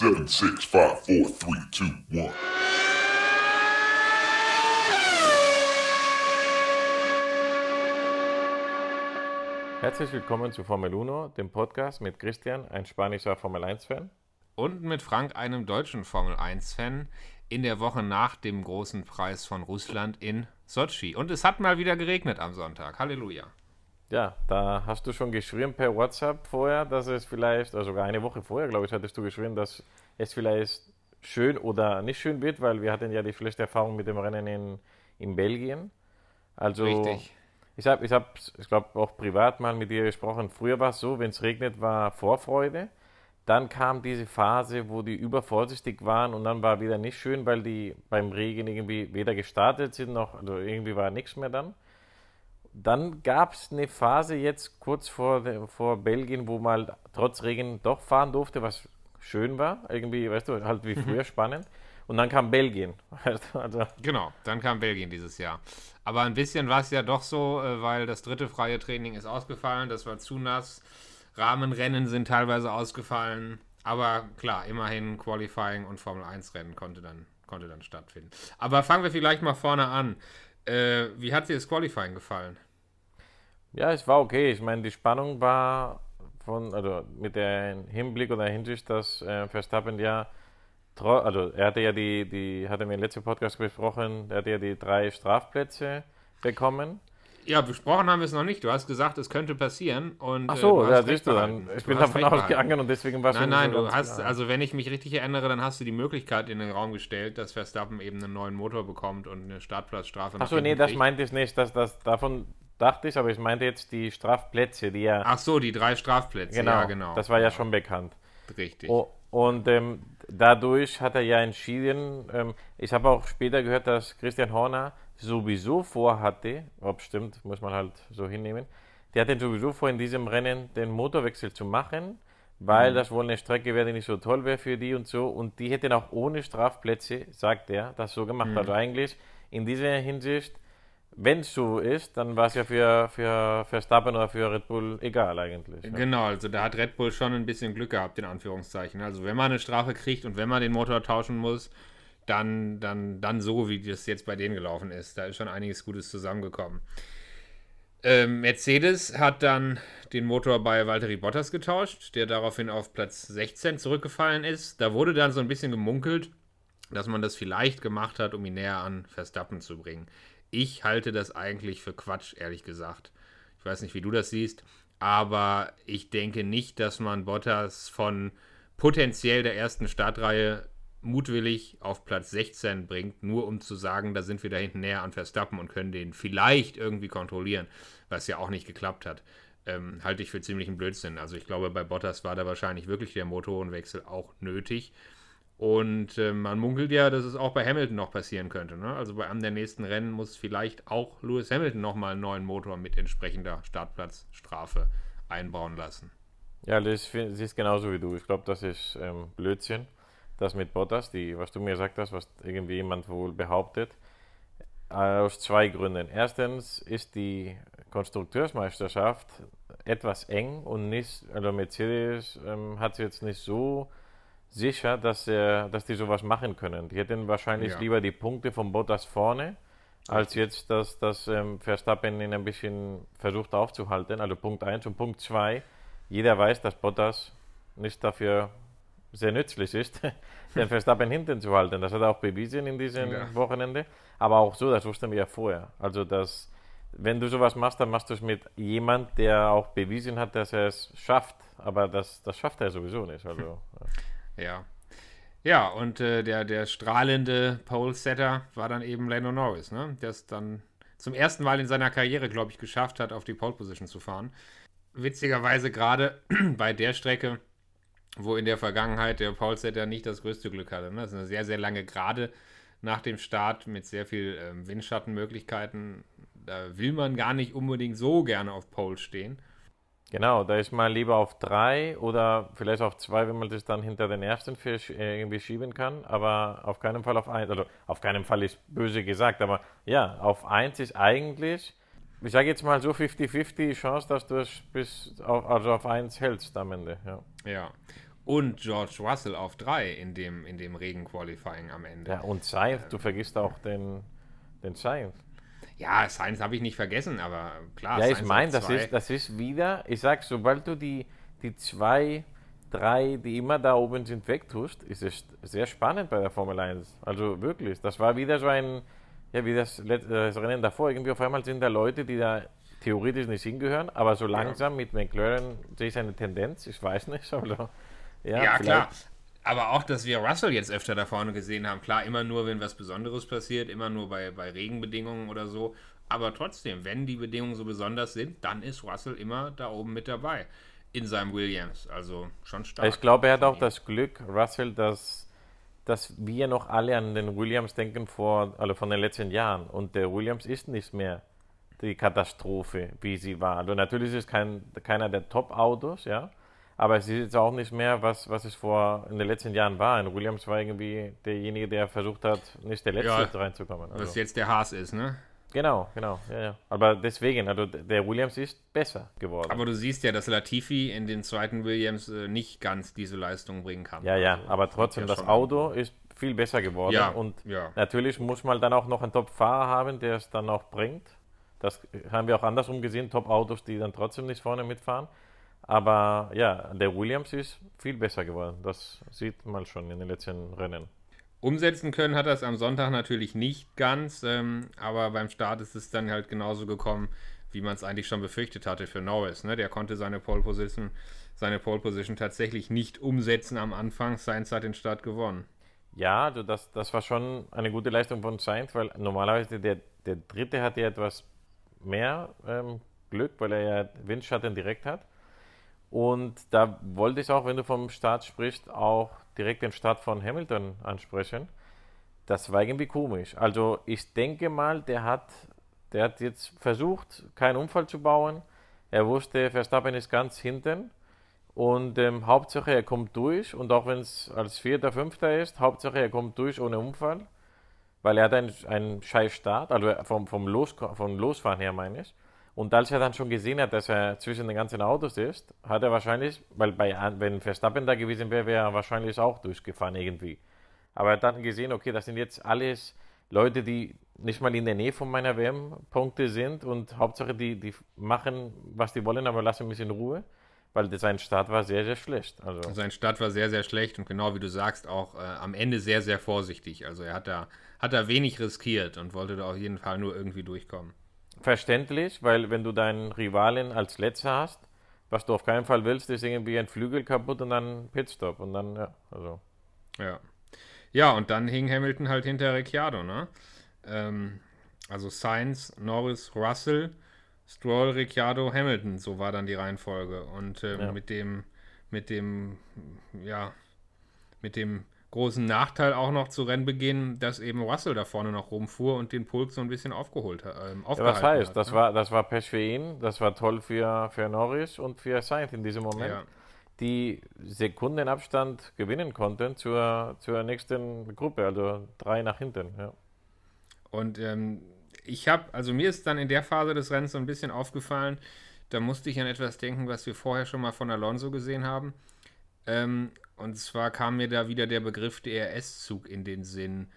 Seven, six, five, four, three, two, one. Herzlich willkommen zu Formel 1, dem Podcast mit Christian, ein spanischer Formel 1-Fan. Und mit Frank, einem deutschen Formel 1-Fan, in der Woche nach dem großen Preis von Russland in Sochi. Und es hat mal wieder geregnet am Sonntag. Halleluja. Ja, da hast du schon geschrieben per WhatsApp vorher, dass es vielleicht, also sogar eine Woche vorher, glaube ich, hattest du geschrieben, dass es vielleicht schön oder nicht schön wird, weil wir hatten ja die schlechte Erfahrung mit dem Rennen in, in Belgien. Also Richtig. ich habe, ich, hab, ich glaube, auch privat mal mit dir gesprochen. Früher war es so, wenn es regnet, war Vorfreude. Dann kam diese Phase, wo die übervorsichtig waren und dann war wieder nicht schön, weil die beim Regen irgendwie weder gestartet sind noch, also irgendwie war nichts mehr dann. Dann gab es eine Phase jetzt kurz vor, vor Belgien, wo man trotz Regen doch fahren durfte, was schön war. Irgendwie, weißt du, halt wie früher spannend. Und dann kam Belgien. Also genau, dann kam Belgien dieses Jahr. Aber ein bisschen war es ja doch so, äh, weil das dritte freie Training ist ausgefallen, das war zu nass. Rahmenrennen sind teilweise ausgefallen. Aber klar, immerhin Qualifying und Formel 1 Rennen konnte dann, konnte dann stattfinden. Aber fangen wir vielleicht mal vorne an. Äh, wie hat dir das Qualifying gefallen? Ja, es war okay. Ich meine, die Spannung war von, also mit dem Hinblick oder Hinsicht, dass äh, Verstappen ja, also er hatte ja die, die, hatte mir im letzten Podcast besprochen, er hatte ja die drei Strafplätze bekommen. Ja, besprochen haben wir es noch nicht. Du hast gesagt, es könnte passieren. Und, Ach so, äh, ja, siehst du dann. Ich du bin davon ausgegangen und deswegen war es Nein, nein, du hast, klar. also wenn ich mich richtig erinnere, dann hast du die Möglichkeit in den Raum gestellt, dass Verstappen eben einen neuen Motor bekommt und eine Startplatzstrafe. Ach so, nee, das meinte ich nicht. Dass, das, davon dachte ich, aber ich meinte jetzt die Strafplätze, die ja. Ach so, die drei Strafplätze. Genau, ja, genau. Das war ja schon bekannt. Richtig. Oh, und ähm, dadurch hat er ja entschieden, ähm, ich habe auch später gehört, dass Christian Horner sowieso vorhatte, ob stimmt, muss man halt so hinnehmen, der hatte sowieso vor, in diesem Rennen den Motorwechsel zu machen, weil mhm. das wohl eine Strecke wäre, die nicht so toll wäre für die und so. Und die hätten auch ohne Strafplätze, sagt er, das so gemacht. Mhm. Also eigentlich in dieser Hinsicht, wenn es so ist, dann war es ja für, für Verstappen oder für Red Bull egal eigentlich. Ja. Genau, also da hat Red Bull schon ein bisschen Glück gehabt, in Anführungszeichen. Also wenn man eine Strafe kriegt und wenn man den Motor tauschen muss, dann, dann, dann so, wie das jetzt bei denen gelaufen ist. Da ist schon einiges Gutes zusammengekommen. Ähm, Mercedes hat dann den Motor bei Valtteri Bottas getauscht, der daraufhin auf Platz 16 zurückgefallen ist. Da wurde dann so ein bisschen gemunkelt, dass man das vielleicht gemacht hat, um ihn näher an Verstappen zu bringen. Ich halte das eigentlich für Quatsch, ehrlich gesagt. Ich weiß nicht, wie du das siehst, aber ich denke nicht, dass man Bottas von potenziell der ersten Startreihe mutwillig auf Platz 16 bringt, nur um zu sagen, da sind wir da hinten näher an Verstappen und können den vielleicht irgendwie kontrollieren, was ja auch nicht geklappt hat, ähm, halte ich für ziemlichen Blödsinn. Also ich glaube, bei Bottas war da wahrscheinlich wirklich der Motorenwechsel auch nötig. Und äh, man munkelt ja, dass es auch bei Hamilton noch passieren könnte. Ne? Also bei einem der nächsten Rennen muss vielleicht auch Lewis Hamilton nochmal einen neuen Motor mit entsprechender Startplatzstrafe einbauen lassen. Ja, das ist genauso wie du. Ich glaube, das ist ähm, Blödsinn das mit Bottas, die, was du mir gesagt hast, was irgendwie jemand wohl behauptet, aus zwei Gründen. Erstens ist die Konstrukteursmeisterschaft etwas eng und nicht, also Mercedes ähm, hat jetzt nicht so sicher, dass, er, dass die sowas machen können. Die hätten wahrscheinlich ja. lieber die Punkte von Bottas vorne, als jetzt, dass, dass ähm, Verstappen ihn ein bisschen versucht aufzuhalten. Also Punkt 1 und Punkt 2. Jeder weiß, dass Bottas nicht dafür sehr nützlich ist, den Verstappen hinten zu halten. Das hat er auch bewiesen in diesem ja. Wochenende. Aber auch so, das wussten wir ja vorher. Also, dass, wenn du sowas machst, dann machst du es mit jemand, der auch bewiesen hat, dass er es schafft. Aber das, das schafft er sowieso nicht. Also, ja. Ja, und äh, der, der strahlende Pole-Setter war dann eben Lando Norris, ne? der es dann zum ersten Mal in seiner Karriere, glaube ich, geschafft hat, auf die Pole-Position zu fahren. Witzigerweise gerade bei der Strecke, wo in der Vergangenheit der Paulsetter nicht das größte Glück hatte. Ne? Das ist eine sehr, sehr lange Gerade nach dem Start mit sehr viel ähm, Windschattenmöglichkeiten. Da will man gar nicht unbedingt so gerne auf Pole stehen. Genau, da ist man lieber auf drei oder vielleicht auf zwei, wenn man das dann hinter den ersten Fisch äh, irgendwie schieben kann, aber auf keinen Fall auf eins. Also auf keinen Fall ist böse gesagt, aber ja, auf eins ist eigentlich ich sage jetzt mal so 50-50 Chance, dass du es bis auf, also auf 1 hältst am Ende. Ja. ja. und George Russell auf 3 in dem, in dem Regen-Qualifying am Ende. Ja, und Sainz, du vergisst auch den, den Sainz. Ja, Sainz habe ich nicht vergessen, aber klar. Ja, ich meine, das ist, das ist wieder, ich sag, sobald du die, die zwei, drei, die immer da oben sind, wegtust, ist es sehr spannend bei der Formel 1. Also wirklich, das war wieder so ein, ja, wie das, äh, das Rennen davor, irgendwie auf einmal sind da Leute, die da theoretisch nicht hingehören, aber so langsam mit McLaren sehe ich eine Tendenz, ich weiß nicht, aber ja, Ja, klar. Aber auch, dass wir Russell jetzt öfter da vorne gesehen haben. Klar, immer nur, wenn was Besonderes passiert, immer nur bei, bei Regenbedingungen oder so. Aber trotzdem, wenn die Bedingungen so besonders sind, dann ist Russell immer da oben mit dabei. In seinem Williams. Also schon stark. Ich glaube, er hat auch das Glück, Russell, dass, dass wir noch alle an den Williams denken vor, also von den letzten Jahren. Und der Williams ist nicht mehr die Katastrophe, wie sie war. Also natürlich ist es kein, keiner der Top-Autos, ja. Aber es ist jetzt auch nicht mehr, was, was es vor in den letzten Jahren war. Und Williams war irgendwie derjenige, der versucht hat, nicht der Letzte Ja, reinzukommen. Was Also, jetzt der Haas ist, ne? Genau, genau. Ja, ja. Aber deswegen, also der Williams ist besser geworden. Aber du siehst ja, dass Latifi in den zweiten Williams äh, nicht ganz diese Leistung bringen kann. Ja, ja, Also, aber trotzdem, das Auto ist viel besser geworden. Ja, und ja. natürlich muss man dann auch noch einen Top-Fahrer haben, der es dann auch bringt. Das haben wir auch andersrum gesehen, Top-Autos, die dann trotzdem nicht vorne mitfahren. Aber ja, der Williams ist viel besser geworden. Das sieht man schon in den letzten Rennen. Umsetzen können hat er es am Sonntag natürlich nicht ganz, ähm, aber beim Start ist es dann halt genauso gekommen, wie man es eigentlich schon befürchtet hatte für Norris. Ne? Der konnte seine Pole Position, seine Pole Position tatsächlich nicht umsetzen am Anfang. Sainz hat den Start gewonnen. Ja, also das, das war schon eine gute Leistung von Sainz, weil normalerweise der, der Dritte hat ja etwas mehr ähm, Glück, weil er ja Windschatten direkt hat. Und da wollte ich auch, wenn du vom Start sprichst, auch direkt den Start von Hamilton ansprechen. Das war irgendwie komisch. Also ich denke mal, der hat, der hat jetzt versucht, keinen Unfall zu bauen. Er wusste, Verstappen ist ganz hinten. Und ähm, Hauptsache, er kommt durch. Und auch wenn es als Vierter, Fünfter ist, Hauptsache, er kommt durch ohne Unfall. Weil er hat einen, einen scheiß Start, also vom, vom, Los, vom Losfahren her meine ich. Und als er dann schon gesehen hat, dass er zwischen den ganzen Autos ist, hat er wahrscheinlich, weil bei, wenn Verstappen da gewesen wäre, wäre er wahrscheinlich auch durchgefahren irgendwie. Aber er hat dann gesehen, okay, das sind jetzt alles Leute, die nicht mal in der Nähe von meiner WM-Punkte sind und Hauptsache, die, die machen, was die wollen, aber lassen mich in Ruhe, weil sein Start war sehr, sehr schlecht. Also, Sein Start war sehr, sehr schlecht und genau wie du sagst, auch äh, am Ende sehr, sehr vorsichtig. Also er hat da, hat da wenig riskiert und wollte da auf jeden Fall nur irgendwie durchkommen. Verständlich, weil wenn du deinen Rivalen als Letzter hast, was du auf keinen Fall willst, ist irgendwie ein Flügel kaputt und dann Pitstop und dann, ja, also. Ja. Ja, und dann hing Hamilton halt hinter Ricciardo, ne? Ähm, also Sainz, Norris, Russell, Stroll, Ricciardo, Hamilton, so war dann die Reihenfolge. Und ähm, Ja. mit dem, mit dem, ja, mit dem großen Nachteil auch noch zu Rennbeginn, dass eben Russell da vorne noch rumfuhr und den Pulk so ein bisschen aufgeholt hat. Ähm, Ja, was heißt, hat, das ne? war, das war Pech für ihn, das war toll für, für Norris und für Sainz in diesem Moment, Ja. die Sekundenabstand gewinnen konnten zur, zur nächsten Gruppe, also drei nach hinten. Ja. Und ähm, ich habe, also mir ist dann in der Phase des Rennens so ein bisschen aufgefallen, da musste ich an etwas denken, was wir vorher schon mal von Alonso gesehen haben. Ähm, und zwar kam mir da wieder der Begriff DRS-Zug in den Sinn.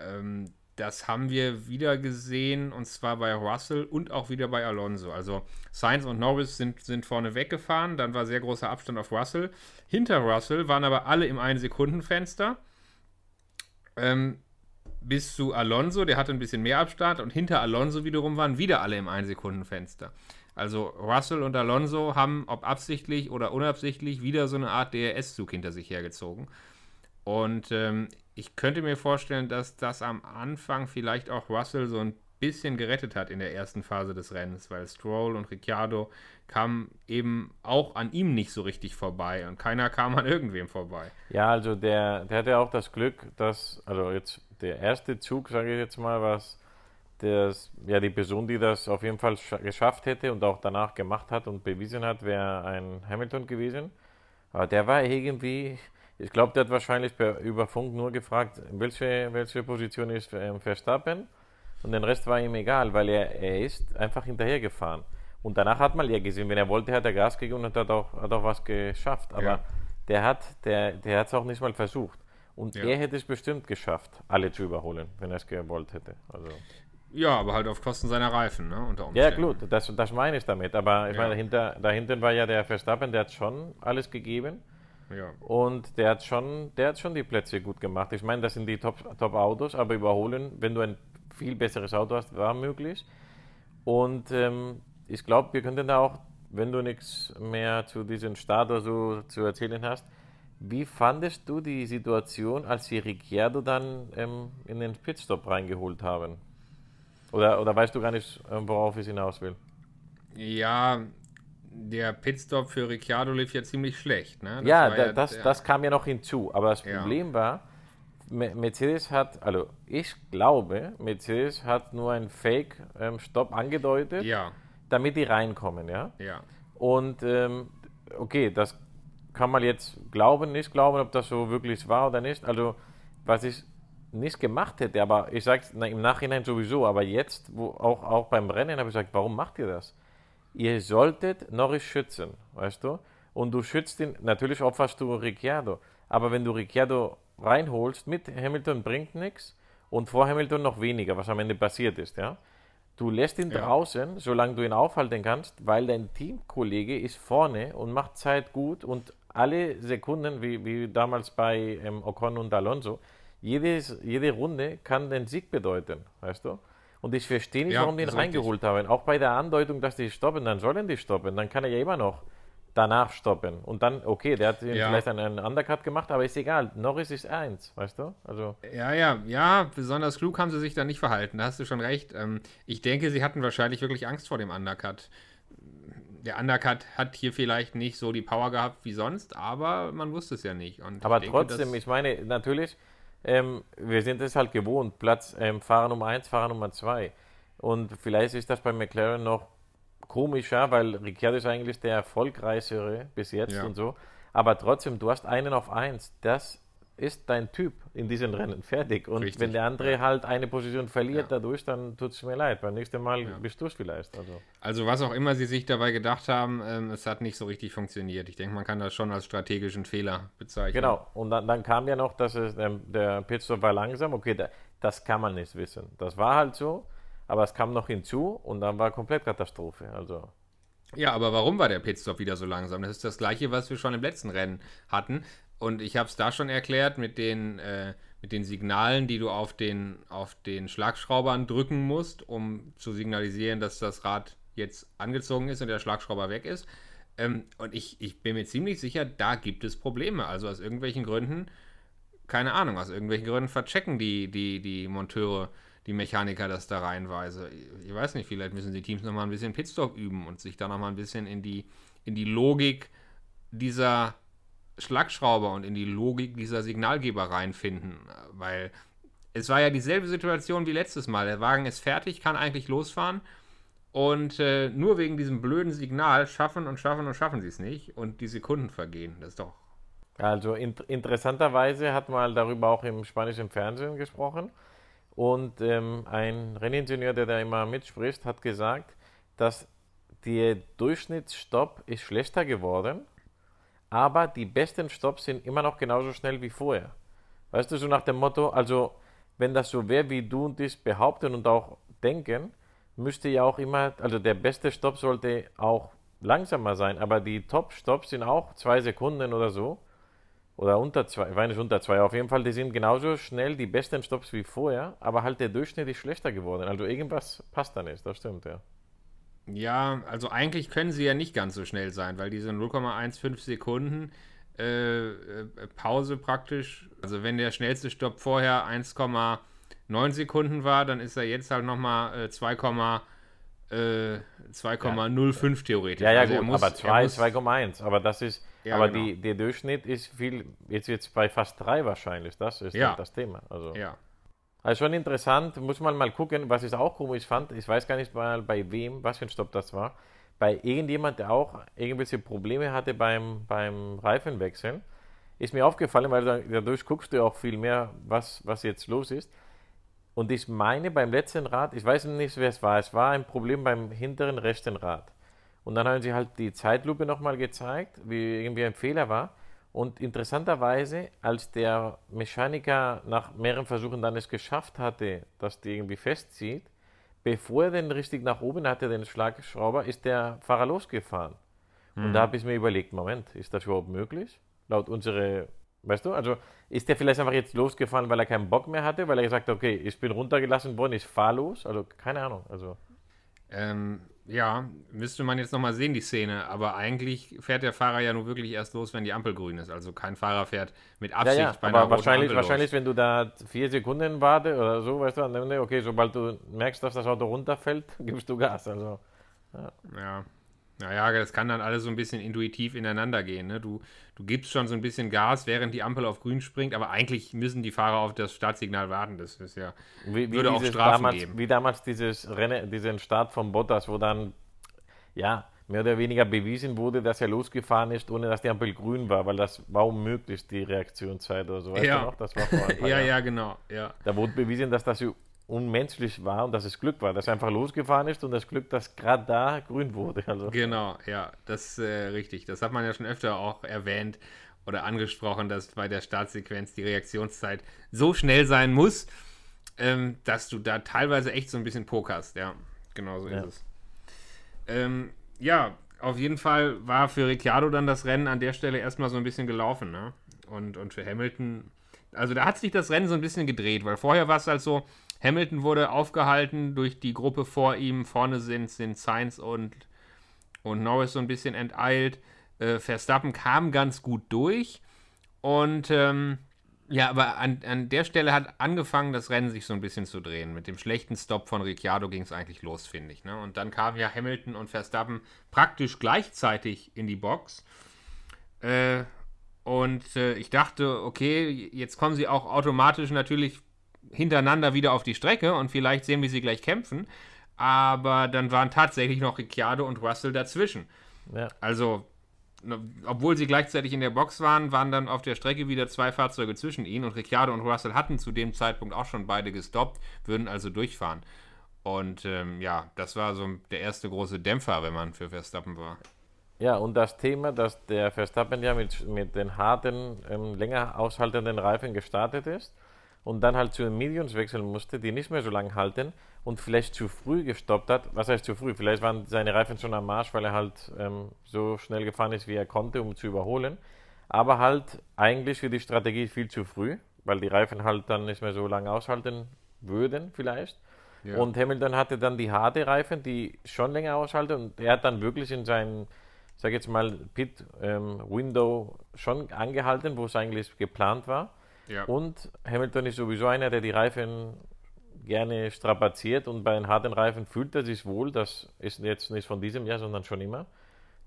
Ähm, das haben wir wieder gesehen und zwar bei Russell und auch wieder bei Alonso. Also Sainz und Norris sind, sind vorne weggefahren, dann war sehr großer Abstand auf Russell. Hinter Russell waren aber alle im 1-Sekunden-Fenster. Ähm, bis zu Alonso, der hatte ein bisschen mehr Abstand und hinter Alonso wiederum waren wieder alle im 1-Sekunden-Fenster. Also Russell und Alonso haben, ob absichtlich oder unabsichtlich, wieder so eine Art DRS-Zug hinter sich hergezogen. Und ähm, ich könnte mir vorstellen, dass das am Anfang vielleicht auch Russell so ein bisschen gerettet hat in der ersten Phase des Rennens, weil Stroll und Ricciardo kamen eben auch an ihm nicht so richtig vorbei und keiner kam an irgendwem vorbei. Ja, also der, der hatte auch das Glück, dass, also jetzt der erste Zug, sage ich jetzt mal, was das, ja, die Person, die das auf jeden Fall scha- geschafft hätte und auch danach gemacht hat und bewiesen hat, wäre ein Hamilton gewesen. Aber der war irgendwie, ich glaube, der hat wahrscheinlich per, über Funk nur gefragt, welche, welche Position ist ähm, Verstappen und den Rest war ihm egal, weil er, er ist einfach hinterhergefahren. Und danach hat man ja gesehen, wenn er wollte, hat er Gas gegeben und hat auch, hat auch was geschafft. Aber Ja. der hat der, der es auch nicht mal versucht. Und Ja. er hätte es bestimmt geschafft, alle zu überholen, wenn er es gewollt hätte. Also. Ja, aber halt auf Kosten seiner Reifen, ne? Unter Ja, Umständen. gut, das, das meine ich damit. Aber ich Ja. meine, dahinter, dahinter war ja der Verstappen, der hat schon alles gegeben. Ja. Und der hat schon, der hat schon die Plätze gut gemacht. Ich meine, das sind die Top- Top-Autos, aber überholen, wenn du ein viel besseres Auto hast, war möglich. Und ähm, ich glaube, wir könnten da auch, wenn du nichts mehr zu diesem Start oder so zu erzählen hast, wie fandest du die Situation, als sie Ricciardo dann ähm, in den Pitstop reingeholt haben? Oder, oder weißt du gar nicht, ähm, worauf ich hinaus will? Ja, der Pitstop für Ricciardo lief ja ziemlich schlecht, ne? Das ja, war da, das, der- das kam ja noch hinzu. Aber das Ja. Problem war, Me- Mercedes hat, also ich glaube, Mercedes hat nur einen Fake-Stopp angedeutet, Ja, damit die reinkommen, ja. ja. Und ähm, okay, das kann man jetzt glauben, nicht glauben, ob das so wirklich war oder nicht. Also, was ich nicht gemacht hätte, aber ich sage es im Nachhinein sowieso, aber jetzt, wo auch, auch beim Rennen, habe ich gesagt, warum macht ihr das? Ihr solltet Norris schützen, weißt du? Und du schützt ihn, natürlich opferst du Ricciardo, aber wenn du Ricciardo reinholst, mit Hamilton bringt nichts und vor Hamilton noch weniger, was am Ende passiert ist, ja? Du lässt ihn Ja. draußen, solange du ihn aufhalten kannst, weil dein Teamkollege ist vorne und macht Zeit gut und alle Sekunden, wie, wie damals bei ähm, Ocon und Alonso, jedes, jede Runde kann den Sieg bedeuten, weißt du? Und ich verstehe nicht, Ja, warum die ihn reingeholt haben. Auch bei der Andeutung, dass die stoppen, dann sollen die stoppen. Dann kann er ja immer noch danach stoppen. Und dann, okay, der hat Ja. vielleicht einen, Undercut gemacht, aber ist egal. Norris ist eins, weißt du? Also, Ja, ja, ja, besonders klug haben sie sich da nicht verhalten, da hast du schon recht. Ähm, ich denke, sie hatten wahrscheinlich wirklich Angst vor dem Undercut. Der Undercut hat hier vielleicht nicht so die Power gehabt wie sonst, aber man wusste es ja nicht. Und aber ich denke, trotzdem, ich meine, natürlich, ähm, wir sind es halt gewohnt, Platz ähm, Fahrer Nummer eins, Fahrer Nummer zwei. Und vielleicht ist das bei McLaren noch komischer, weil Ricciardo ist eigentlich der erfolgreichere bis jetzt Ja. und so. Aber trotzdem, du hast einen auf eins. Das ist dein Typ in diesen Rennen. Fertig. Und Richtig, wenn der andere halt eine Position verliert Ja. dadurch, dann tut es mir leid. Beim nächsten Mal Ja. bist du es vielleicht. Also. Also was auch immer sie sich dabei gedacht haben, ähm, es hat nicht so richtig funktioniert. Ich denke, man kann das schon als strategischen Fehler bezeichnen. Genau, und dann, dann kam ja noch, dass es, ähm, der Pitstop war langsam. Okay, da, das kann man nicht wissen. Das war halt so, aber es kam noch hinzu und dann war komplett Katastrophe. Also, Ja, aber warum war der Pitstop wieder so langsam? Das ist das gleiche, was wir schon im letzten Rennen hatten. Und ich habe es da schon erklärt mit den, äh, mit den Signalen, die du auf den, auf den Schlagschraubern drücken musst, um zu signalisieren, dass das Rad jetzt angezogen ist und der Schlagschrauber weg ist. Ähm, und ich, ich bin mir ziemlich sicher, da gibt es Probleme. Also aus irgendwelchen Gründen, keine Ahnung, aus irgendwelchen Gründen verchecken die, die, die Monteure, die Mechaniker das da reihenweise. Ich weiß nicht, vielleicht müssen die Teams nochmal ein bisschen Pitstop üben und sich da nochmal ein bisschen in die, in die Logik dieser Schlagschrauber und in die Logik dieser Signalgeber reinfinden. Weil es war ja dieselbe Situation wie letztes Mal. Der Wagen ist fertig, kann eigentlich losfahren. Und äh, nur wegen diesem blöden Signal schaffen und schaffen und schaffen sie es nicht. Und die Sekunden vergehen. Das ist doch. also in, interessanterweise hat man darüber auch im spanischen Fernsehen gesprochen. Und ähm, ein Renningenieur, der da immer mitspricht, hat gesagt, dass der Durchschnittsstopp ist schlechter geworden, aber die besten Stopps sind immer noch genauso schnell wie vorher. Weißt du, so nach dem Motto, also wenn das so wäre, wie du und ich behaupten und auch denken, müsste ja auch immer, also der beste Stopp sollte auch langsamer sein, aber die Top-Stops sind auch zwei Sekunden oder so. Oder unter zwei, weiß nicht unter zwei, auf jeden Fall, die sind genauso schnell die besten Stops wie vorher, aber halt der Durchschnitt ist schlechter geworden. Also irgendwas passt da nicht, das stimmt, ja. Ja, also eigentlich können sie ja nicht ganz so schnell sein, weil diese 0,15 Sekunden äh, äh, Pause praktisch, also wenn der schnellste Stopp vorher 1,9 Sekunden war, dann ist er jetzt halt nochmal äh, 2, äh, 2,05 theoretisch. Ja, ja, Also gut, muss- aber er 2, muss- 2,1. Aber das ist, Ja, aber genau. die, der Durchschnitt ist viel, jetzt jetzt bei fast 3 wahrscheinlich. Das ist Ja. das Thema. Also, Ja, also schon interessant, muss man mal gucken, was ich auch komisch fand. Ich weiß gar nicht mal bei wem, was für ein Stopp das war. Bei irgendjemand, der auch irgendwelche Probleme hatte beim, beim Reifenwechseln, ist mir aufgefallen, weil da- dadurch guckst du auch viel mehr, was, was jetzt los ist. Und ich meine, beim letzten Rad, ich weiß nicht, wer es war, es war ein Problem beim hinteren rechten Rad. Und dann haben sie halt die Zeitlupe nochmal gezeigt, wie irgendwie ein Fehler war. Und interessanterweise, als der Mechaniker nach mehreren Versuchen dann es geschafft hatte, dass die irgendwie festzieht, bevor er den richtig nach oben hatte, den Schlagschrauber, ist der Fahrer losgefahren. Und da habe ich mir überlegt, Moment, ist das überhaupt möglich? Laut unsere, weißt du, also ist der vielleicht einfach jetzt losgefahren, weil er keinen Bock mehr hatte, weil er gesagt hat, okay, ich bin runtergelassen worden, ich fahr los, also keine Ahnung, also Ähm, ja, müsste man jetzt nochmal sehen, die Szene. Aber eigentlich fährt der Fahrer ja nur wirklich erst los, wenn die Ampel grün ist. Also kein Fahrer fährt mit ja, Absicht ja, bei einer aber roten wahrscheinlich, Ampel wahrscheinlich, wenn du da vier Sekunden warte oder so, weißt du, dann, okay, sobald du merkst, dass das Auto runterfällt, gibst du Gas, also los. Ja. Naja, das kann dann alles so ein bisschen intuitiv ineinander gehen. Ne? Du, du gibst schon so ein bisschen Gas, während die Ampel auf grün springt, aber eigentlich müssen die Fahrer auf das Startsignal warten. Das ist ja. Wie, wie Würde auch Strafen damals, geben. Wie damals dieses Rennen, diesen Start von Bottas, wo dann, ja, mehr oder weniger bewiesen wurde, dass er losgefahren ist, ohne dass die Ampel grün war, weil das war unmöglich, die Reaktionszeit oder so. Weißt Ja. du noch? Das war vor ein paar Ja, Jahren. ja, genau. Ja. Da wurde bewiesen, dass das unmenschlich war und dass es Glück war, dass er einfach losgefahren ist und das Glück, dass gerade da grün wurde. Also, Genau, ja, das ist äh, richtig. Das hat man ja schon öfter auch erwähnt oder angesprochen, dass bei der Startsequenz die Reaktionszeit so schnell sein muss, ähm, dass du da teilweise echt so ein bisschen pokerst. Ja, genau so Ja. ist es. Ähm, ja, auf jeden Fall war für Ricciardo dann das Rennen an der Stelle erstmal so ein bisschen gelaufen. Ne? Und, und für Hamilton, also da hat sich das Rennen so ein bisschen gedreht, weil vorher war es halt so, Hamilton wurde aufgehalten durch die Gruppe vor ihm. Vorne sind, sind Sainz und, und Norris so ein bisschen enteilt. Äh, Verstappen kam ganz gut durch. Und ähm, ja, aber an, an der Stelle hat angefangen, das Rennen sich so ein bisschen zu drehen. Mit dem schlechten Stop von Ricciardo ging es eigentlich los, finde ich. Ne? Und dann kamen ja Hamilton und Verstappen praktisch gleichzeitig in die Box. Äh, und äh, ich dachte, okay, jetzt kommen sie auch automatisch natürlich hintereinander wieder auf die Strecke und vielleicht sehen wir sie gleich kämpfen. Aber dann waren tatsächlich noch Ricciardo und Russell dazwischen. ja. Also, ne, obwohl sie gleichzeitig in der Box waren, waren dann auf der Strecke wieder zwei Fahrzeuge zwischen ihnen und Ricciardo und Russell hatten zu dem Zeitpunkt auch schon beide gestoppt, würden also durchfahren. Und ähm, ja, das war so der erste große Dämpfer, wenn man für Verstappen war. Ja, und das Thema, dass der Verstappen ja mit, mit den harten, ähm, länger aushaltenden Reifen gestartet ist und dann halt zu den Mediums wechseln musste, die nicht mehr so lange halten und vielleicht zu früh gestoppt hat. Was heißt zu früh? Vielleicht waren seine Reifen schon am Marsch, weil er halt ähm, so schnell gefahren ist, wie er konnte, um zu überholen. Aber halt eigentlich für die Strategie viel zu früh, weil die Reifen halt dann nicht mehr so lange aushalten würden, vielleicht. Ja. Und Hamilton hatte dann die harte Reifen, die schon länger aushalten und er hat dann wirklich in seinen, sag jetzt mal, Pit-Window schon angehalten, wo es eigentlich geplant war. Ja. Und Hamilton ist sowieso einer, der die Reifen gerne strapaziert und bei den harten Reifen fühlt er sich wohl. Das ist jetzt nicht von diesem Jahr, sondern schon immer.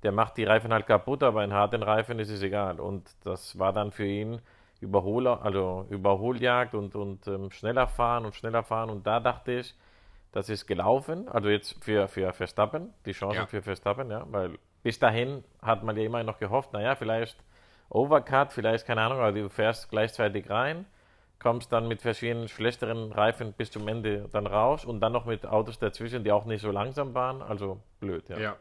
Der macht die Reifen halt kaputt, aber in harten Reifen ist es egal. Und das war dann für ihn Überholer, also Überholjagd und, und ähm, schneller fahren und schneller fahren. Und da dachte ich, das ist gelaufen. Also jetzt für, für Verstappen, die Chance Ja. für Verstappen, ja, weil bis dahin hat man ja immer noch gehofft, naja, vielleicht Overcut, vielleicht keine Ahnung, aber du fährst gleichzeitig rein, kommst dann mit verschiedenen schlechteren Reifen bis zum Ende dann raus und dann noch mit Autos dazwischen, die auch nicht so langsam waren. Also blöd, ja. Ja.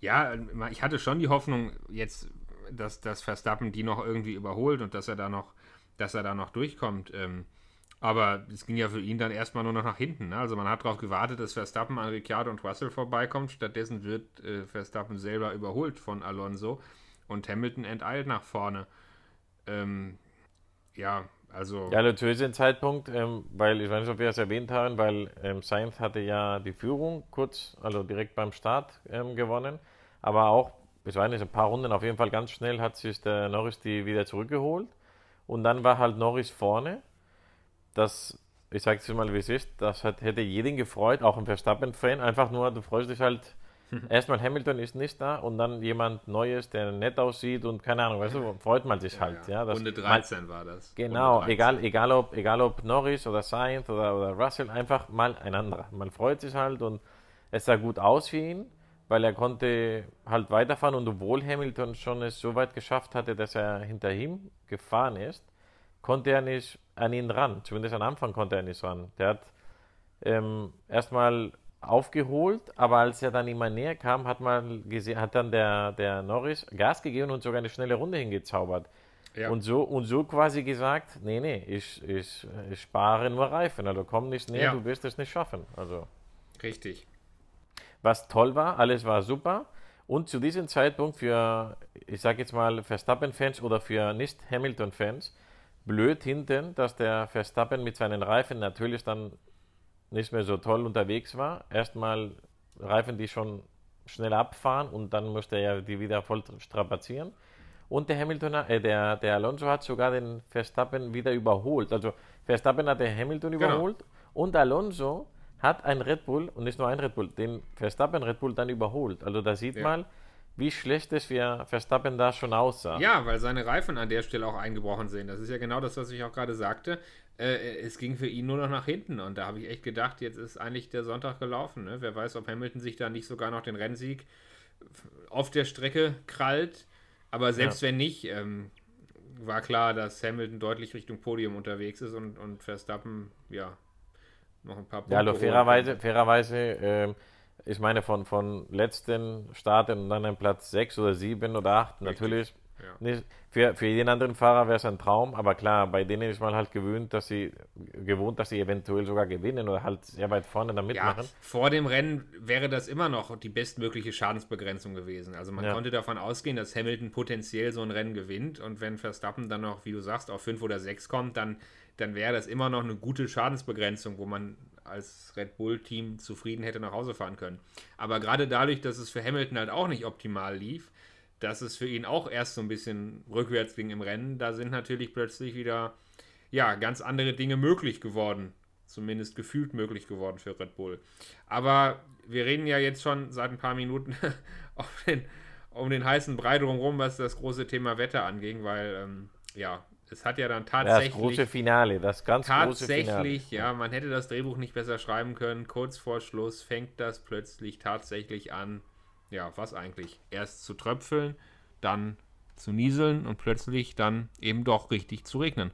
Ja, ich hatte schon die Hoffnung, jetzt, dass, dass Verstappen die noch irgendwie überholt und dass er da noch, dass er da noch durchkommt. Ähm, aber es ging ja für ihn dann erstmal nur noch nach hinten. Ne? Also man hat darauf gewartet, dass Verstappen an Ricciardo und Russell vorbeikommt. Stattdessen wird äh, Verstappen selber überholt von Alonso und Hamilton enteilt nach vorne. Ähm, ja, also. Ja, zu diesem Zeitpunkt, ähm, weil ich weiß nicht, ob wir das erwähnt haben, weil ähm, Sainz hatte ja die Führung kurz, also direkt beim Start ähm, gewonnen, aber auch, ich weiß nicht, ein paar Runden auf jeden Fall ganz schnell hat sich der Norris die wieder zurückgeholt und dann war halt Norris vorne. Das, ich sage es mal, wie es ist, das hat, hätte jeden gefreut, auch ein Verstappen-Fan, einfach nur, du freust dich halt, erstmal Hamilton ist nicht da und dann jemand Neues, der nett aussieht und keine Ahnung, weißt du, freut man sich halt. Ja, das- Runde man- 13 war das. Genau, Runde 13. egal, egal, ob, egal ob Norris oder Sainz oder, oder Russell, einfach mal ein anderer. Man freut sich halt und es sah gut aus für ihn, weil er konnte halt weiterfahren und obwohl Hamilton schon es so weit geschafft hatte, dass er hinter ihm gefahren ist, konnte er nicht an ihn ran. Zumindest am Anfang konnte er nicht ran. Der hat ähm, erstmal aufgeholt, aber als er dann immer näher kam, hat man gesehen, hat dann der, der Norris Gas gegeben und sogar eine schnelle Runde hingezaubert. Ja. Und, so, und so quasi gesagt, nee, nee, ich, ich, ich spare nur Reifen, also komm nicht näher, Ja. du wirst es nicht schaffen. Also Richtig. was toll war, alles war super. Und zu diesem Zeitpunkt für, ich sage jetzt mal, Verstappen-Fans oder für Nicht-Hamilton-Fans, blöd hinten, dass der Verstappen mit seinen Reifen natürlich dann nicht mehr so toll unterwegs war. Erstmal Reifen, die schon schnell abfahren und dann musste er die wieder voll strapazieren. Und der Hamilton, äh, der, der Alonso hat sogar den Verstappen wieder überholt. Also Verstappen hat den Hamilton überholt und Alonso hat ein Red Bull und nicht nur ein Red Bull, den Verstappen Red Bull dann überholt. Also da sieht Ja. man, wie schlecht es für Verstappen da schon aussah. Ja, weil seine Reifen an der Stelle auch eingebrochen sind. Das ist ja genau das, was ich auch gerade sagte. Äh, es ging für ihn nur noch nach hinten und da habe ich echt gedacht, jetzt ist eigentlich der Sonntag gelaufen. Ne? Wer weiß, ob Hamilton sich da nicht sogar noch den Rennsieg auf der Strecke krallt. Aber selbst wenn nicht, ähm, war klar, dass Hamilton deutlich Richtung Podium unterwegs ist und, und Verstappen, ja, noch ein paar Punkte Ja, also fairerweise, fairerweise ähm, ich meine, von, von letzten Starten und dann ein Platz 6 oder 7 oder 8, natürlich. Ja. Nicht, für, für jeden anderen Fahrer wäre es ein Traum, aber klar, bei denen ist man halt gewöhnt, dass sie gewohnt, dass sie eventuell sogar gewinnen oder halt sehr weit vorne da Ja, mitmachen. vor dem Rennen wäre das immer noch die bestmögliche Schadensbegrenzung gewesen. Also man Ja. konnte davon ausgehen, dass Hamilton potenziell so ein Rennen gewinnt und wenn Verstappen dann noch, wie du sagst, auf 5 oder 6 kommt, dann, dann wäre das immer noch eine gute Schadensbegrenzung, wo man als Red Bull-Team zufrieden hätte nach Hause fahren können. Aber gerade dadurch, dass es für Hamilton halt auch nicht optimal lief, dass es für ihn auch erst so ein bisschen rückwärts ging im Rennen, da sind natürlich plötzlich wieder ja, ganz andere Dinge möglich geworden. Zumindest gefühlt möglich geworden für Red Bull. Aber wir reden ja jetzt schon seit ein paar Minuten auf den, um den heißen Brei drumherum, was das große Thema Wetter anging, weil ähm, ja, es hat ja dann Das tatsächlich große Finale, das ganz große Finale. tatsächlich, ja, man hätte das Drehbuch nicht besser schreiben können. Kurz vor Schluss fängt das plötzlich tatsächlich an, ja, was eigentlich? Erst zu tröpfeln, dann zu nieseln und plötzlich dann eben doch richtig zu regnen.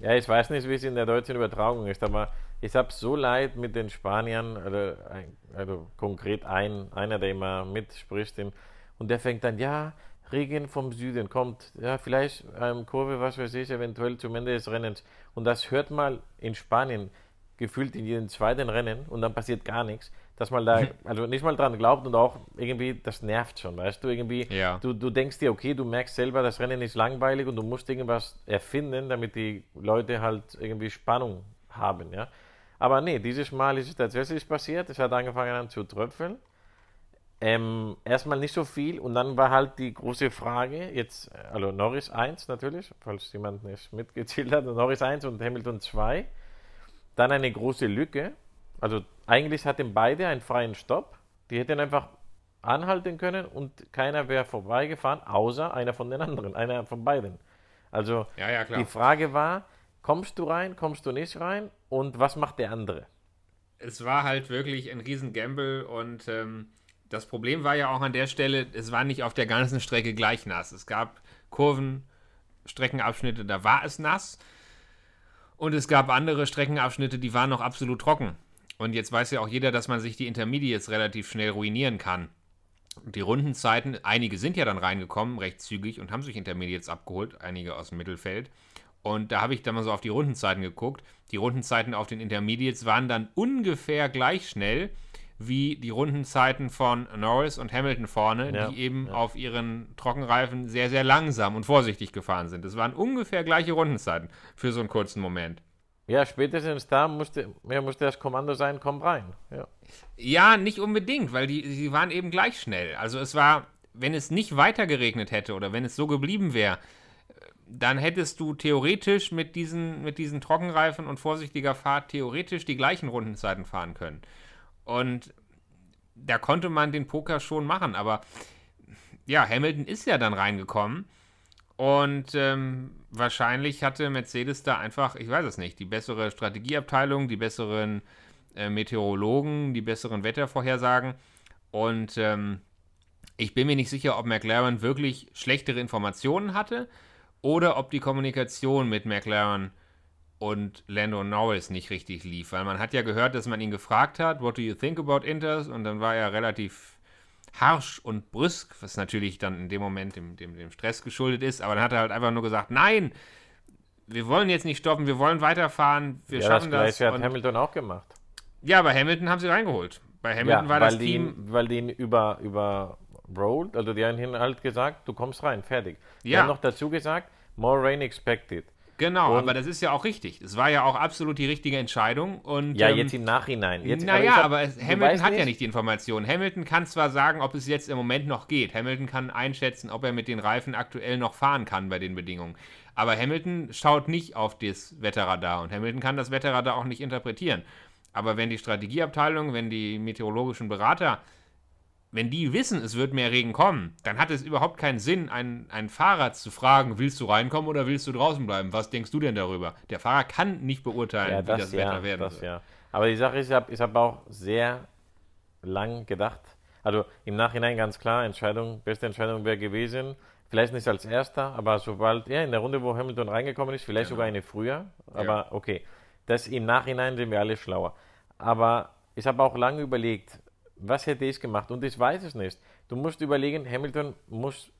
Ja, ich weiß nicht, wie es in der deutschen Übertragung ist, aber ich habe so leid mit den Spaniern, also, also konkret ein, einer, der immer mitspricht, und der fängt dann, ja, Regen vom Süden kommt, ja, vielleicht ähm, Kurve, was weiß ich, eventuell zum Ende des Rennens. Und das hört mal in Spanien gefühlt in jedem zweiten Rennen und dann passiert gar nichts, dass man da, also nicht mal dran glaubt und auch irgendwie, das nervt schon, weißt du, irgendwie, Ja. du, du denkst dir, okay, du merkst selber, das Rennen ist langweilig und du musst irgendwas erfinden, damit die Leute halt irgendwie Spannung haben, ja. Aber nee, dieses Mal ist es tatsächlich passiert, es hat angefangen an zu tröpfeln. Ähm, erstmal nicht so viel und dann war halt die große Frage, jetzt, also Norris 1 natürlich, falls jemand nicht mitgezählt hat, Norris 1 und Hamilton 2. Dann eine große Lücke, also eigentlich hatten beide einen freien Stopp, die hätten einfach anhalten können und keiner wäre vorbeigefahren, außer einer von den anderen, einer von beiden. Also Ja, ja, klar. die Frage war, kommst du rein, kommst du nicht rein und was macht der andere? es war halt wirklich ein riesen Gamble und ähm, das Problem war ja auch an der Stelle, es war nicht auf der ganzen Strecke gleich nass. Es gab Kurven, Streckenabschnitte, da war es nass und es gab andere Streckenabschnitte, die waren noch absolut trocken. Und jetzt weiß ja auch jeder, dass man sich die Intermediates relativ schnell ruinieren kann. Und die Rundenzeiten, einige sind ja dann reingekommen, recht zügig, und haben sich Intermediates abgeholt, einige aus dem Mittelfeld. Und da habe ich dann mal so auf die Rundenzeiten geguckt. Die Rundenzeiten auf den Intermediates waren dann ungefähr gleich schnell wie die Rundenzeiten von Norris und Hamilton vorne, Ja, die eben ja. auf ihren Trockenreifen sehr, sehr langsam und vorsichtig gefahren sind. Das waren ungefähr gleiche Rundenzeiten für so einen kurzen Moment. Ja, spätestens da musste, ja, musste das Kommando sein, komm rein. Ja. Ja, nicht unbedingt, weil die, die waren eben gleich schnell. Also es war, wenn es nicht weiter geregnet hätte oder wenn es so geblieben wäre, dann hättest du theoretisch mit diesen, mit diesen Trockenreifen und vorsichtiger Fahrt theoretisch die gleichen Rundenzeiten fahren können. Und da konnte man den Poker schon machen, aber ja, Hamilton ist ja dann reingekommen und ähm, wahrscheinlich hatte Mercedes da einfach, ich weiß es nicht, die bessere Strategieabteilung, die besseren äh, Meteorologen, die besseren Wettervorhersagen. Und ähm, ich bin mir nicht sicher, ob McLaren wirklich schlechtere Informationen hatte oder ob die Kommunikation mit McLaren und Lando Norris nicht richtig lief. Weil man hat ja gehört, dass man ihn gefragt hat, what do you think about Inters? Und dann war er relativ harsch und brüsk, was natürlich dann in dem Moment dem, dem, dem Stress geschuldet ist. Aber dann hat er halt einfach nur gesagt, nein, wir wollen jetzt nicht stoppen, wir wollen weiterfahren, wir ja, schaffen das. das. Gleiche hat Hamilton auch gemacht. ja, bei Hamilton haben sie reingeholt. Bei Hamilton Ja, war das die, Team. weil die ihn über, über rolled, also die haben ihn halt gesagt, du kommst rein, fertig. Die Ja. haben noch dazu gesagt, more rain expected. Genau, Und- aber das ist ja auch richtig. Es war ja auch absolut die richtige Entscheidung. Und, Ja, ähm, jetzt im Nachhinein. Jetzt, naja, ich hab- aber Hamilton hat ja nicht die Informationen. Hamilton kann zwar sagen, ob es jetzt im Moment noch geht. Hamilton kann einschätzen, ob er mit den Reifen aktuell noch fahren kann bei den Bedingungen. Aber Hamilton schaut nicht auf das Wetterradar und Hamilton kann das Wetterradar auch nicht interpretieren. Aber wenn die Strategieabteilung, wenn die meteorologischen Berater, wenn die wissen, es wird mehr Regen kommen, dann hat es überhaupt keinen Sinn, einen, einen Fahrer zu fragen, willst du reinkommen oder willst du draußen bleiben? Was denkst du denn darüber? Der Fahrer kann nicht beurteilen, Ja, wie das, das ja, Wetter werden das wird. ja. Aber die Sache ist, ich habe ich hab auch sehr lang gedacht. Also im Nachhinein ganz klar, Entscheidung, beste Entscheidung wäre gewesen. Vielleicht nicht als erster, aber sobald, ja, in der Runde, wo Hamilton reingekommen ist, vielleicht sogar eine früher. Aber okay, das im Nachhinein sind wir alle schlauer. Aber ich habe auch lange überlegt, was hätte ich gemacht? Und ich weiß es nicht. Du musst überlegen, Hamilton muss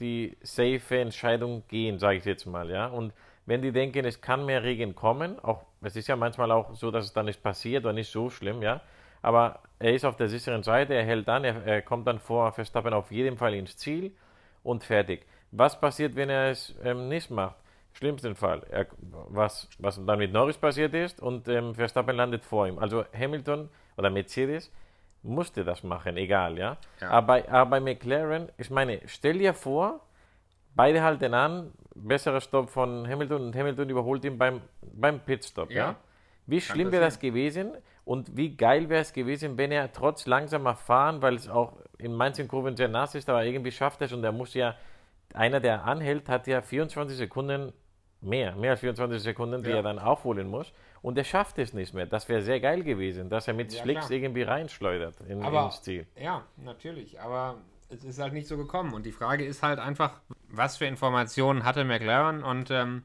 die safe Entscheidung gehen, sage ich jetzt mal, ja. Und wenn die denken, es kann mehr Regen kommen, auch es ist ja manchmal auch so, dass es dann nicht passiert oder nicht so schlimm, ja. Aber er ist auf der sicheren Seite, er hält an, er, er kommt dann vor Verstappen auf jeden Fall ins Ziel und fertig. Was passiert, wenn er es ähm, nicht macht? Schlimmsten Fall, er, was, was dann mit Norris passiert ist und ähm, Verstappen landet vor ihm. Also Hamilton oder Mercedes musste das machen, egal, ja. Ja. Aber, aber bei McLaren, ich meine, stell dir vor, beide halten an, besserer Stopp von Hamilton und Hamilton überholt ihn beim, beim Pitstop, ja. Ja. Wie schlimm wäre das gewesen und wie geil wäre es gewesen, wenn er trotz langsamer Fahren, weil es auch in manchen Kurven sehr nass ist, aber irgendwie schafft er es und er muss ja, einer, der anhält, hat ja 24 Sekunden mehr, mehr als 24 Sekunden, die Ja. er dann aufholen muss und er schafft es nicht mehr. Das wäre sehr geil gewesen, dass er mit Ja, Slicks klar. irgendwie reinschleudert in, Aber, ins Ziel. ja, natürlich, aber es ist halt nicht so gekommen. Und die Frage ist halt einfach, was für Informationen hatte McLaren und ähm,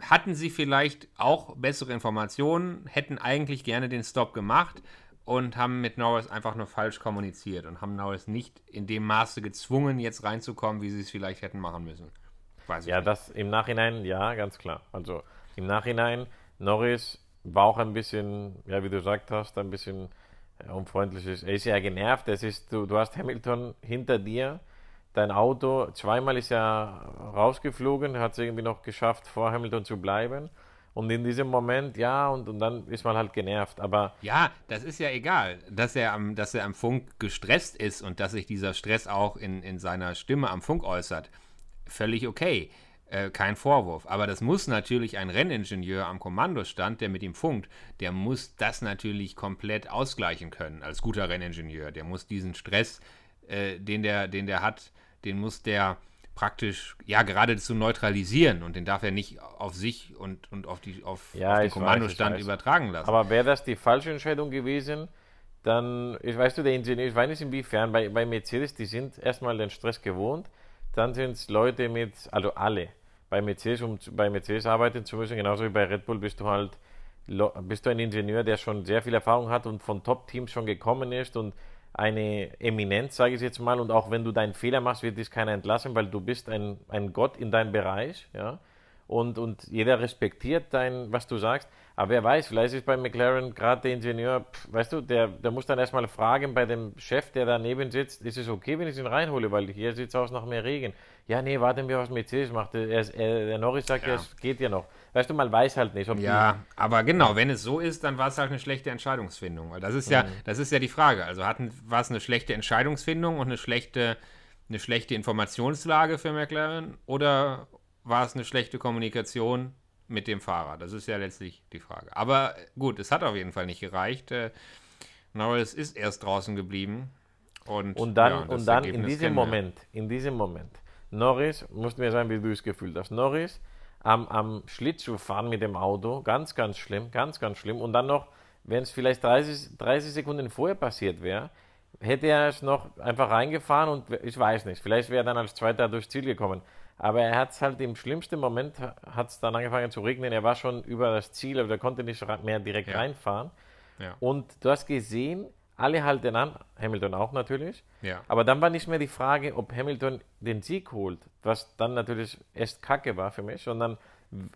hatten sie vielleicht auch bessere Informationen, hätten eigentlich gerne den Stop gemacht und haben mit Norris einfach nur falsch kommuniziert und haben Norris nicht in dem Maße gezwungen, jetzt reinzukommen, wie sie es vielleicht hätten machen müssen. Weiß ich Ja, nicht. das im Nachhinein, ja, ganz klar. Also im Nachhinein, Norris war auch ein bisschen, ja, wie du gesagt hast, ein bisschen ja, unfreundlich. ist. Er ist ja genervt. Es ist, du, du hast Hamilton hinter dir, dein Auto, zweimal ist er rausgeflogen, hat es irgendwie noch geschafft, vor Hamilton zu bleiben. Und in diesem Moment, ja, und, und dann ist man halt genervt. Aber Ja, das ist ja egal, dass er am, dass er am Funk gestresst ist und dass sich dieser Stress auch in, in seiner Stimme am Funk äußert. Völlig okay. Äh, kein Vorwurf. Aber das muss natürlich ein Renningenieur am Kommandostand, der mit ihm funkt, der muss das natürlich komplett ausgleichen können als guter Renningenieur. Der muss diesen Stress, äh, den, der, den der hat, den muss der praktisch ja geradezu neutralisieren und den darf er nicht auf sich und, und auf, die, auf, Ja, auf den weiß, Kommandostand weiß. übertragen lassen. Aber wäre das die falsche Entscheidung gewesen, dann, ich weißt du, der Ingenieur, ich weiß nicht inwiefern, bei, bei Mercedes, die sind erstmal den Stress gewohnt, dann sind es Leute mit, also alle, bei Mercedes, um bei Mercedes arbeiten zu müssen, genauso wie bei Red Bull, bist du halt, bist du ein Ingenieur, der schon sehr viel Erfahrung hat und von Top-Teams schon gekommen ist und eine Eminenz, sage ich jetzt mal, und auch wenn du deinen Fehler machst, wird dich keiner entlassen, weil du bist ein, ein Gott in deinem Bereich, ja, und, und jeder respektiert dein, was du sagst. Aber wer weiß, vielleicht ist bei McLaren gerade der Ingenieur, pff, weißt du, der, der muss dann erstmal fragen bei dem Chef, der daneben sitzt, ist es okay, wenn ich ihn reinhole, weil hier sieht es aus nach mehr Regen. Ja, nee, warten wir, was Mercedes macht. Er, er, der Norris sagt, ja. Ja. es geht ja noch. Weißt du, man weiß halt nicht, ob Ja, aber genau, wenn es so ist, dann war es halt eine schlechte Entscheidungsfindung. Weil das ist ja, das ist ja die Frage. Also hatten, war es eine schlechte Entscheidungsfindung und eine schlechte, eine schlechte Informationslage für McLaren oder war es eine schlechte Kommunikation mit dem Fahrer? Das ist ja letztlich die Frage. Aber gut, es hat auf jeden Fall nicht gereicht. Äh, Norris ist erst draußen geblieben. Und, Und dann, ja, das und dann in diesem. Moment, in diesem Moment, Norris, musst mir sagen, wie du es gefühlt hast, Norris am, am Schlittschuh fahren mit dem Auto, ganz, ganz schlimm, ganz, ganz schlimm. Und dann noch, wenn es vielleicht 30, 30 Sekunden vorher passiert wäre, hätte er es noch einfach reingefahren und ich weiß nicht, vielleicht wäre er dann als Zweiter durchs Ziel gekommen. Aber er hat es halt im schlimmsten Moment, hat es dann angefangen zu regnen. Er war schon über das Ziel, aber er konnte nicht mehr direkt Ja. reinfahren. Ja. Und du hast gesehen, alle halten an, Hamilton auch natürlich. Ja. Aber dann war nicht mehr die Frage, ob Hamilton den Sieg holt, was dann natürlich echt kacke war für mich, sondern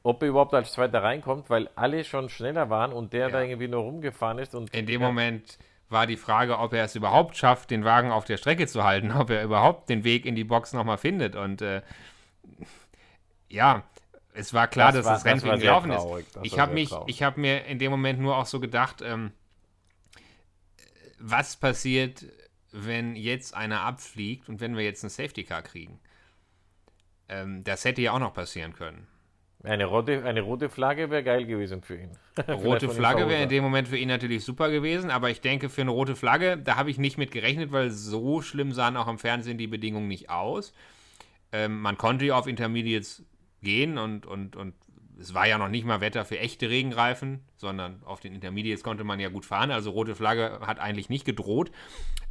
ob er überhaupt als Zweiter reinkommt, weil alle schon schneller waren und der Ja. da irgendwie nur rumgefahren ist. Und In dem Moment war die Frage, ob er es überhaupt schafft, den Wagen auf der Strecke zu halten, ob er überhaupt den Weg in die Box nochmal findet. Und äh, ja, es war klar, Das dass war- das Rennen das für ihn gelaufen traurig. ist. Das Ich habe mich, traurig. ich habe mir in dem Moment nur auch so gedacht, ähm, was passiert, wenn jetzt einer abfliegt und wenn wir jetzt einen Safety Car kriegen? Ähm, das hätte ja auch noch passieren können. Eine rote, eine rote Flagge wäre geil gewesen für ihn. Rote Flagge wäre in dem Moment für ihn natürlich super gewesen, aber ich denke, für eine rote Flagge, da habe ich nicht mit gerechnet, weil so schlimm sahen auch im Fernsehen die Bedingungen nicht aus. Ähm, man konnte ja auf Intermediates gehen und, und, und es war ja noch nicht mal Wetter für echte Regenreifen, sondern auf den Intermediates konnte man ja gut fahren. Also rote Flagge hat eigentlich nicht gedroht.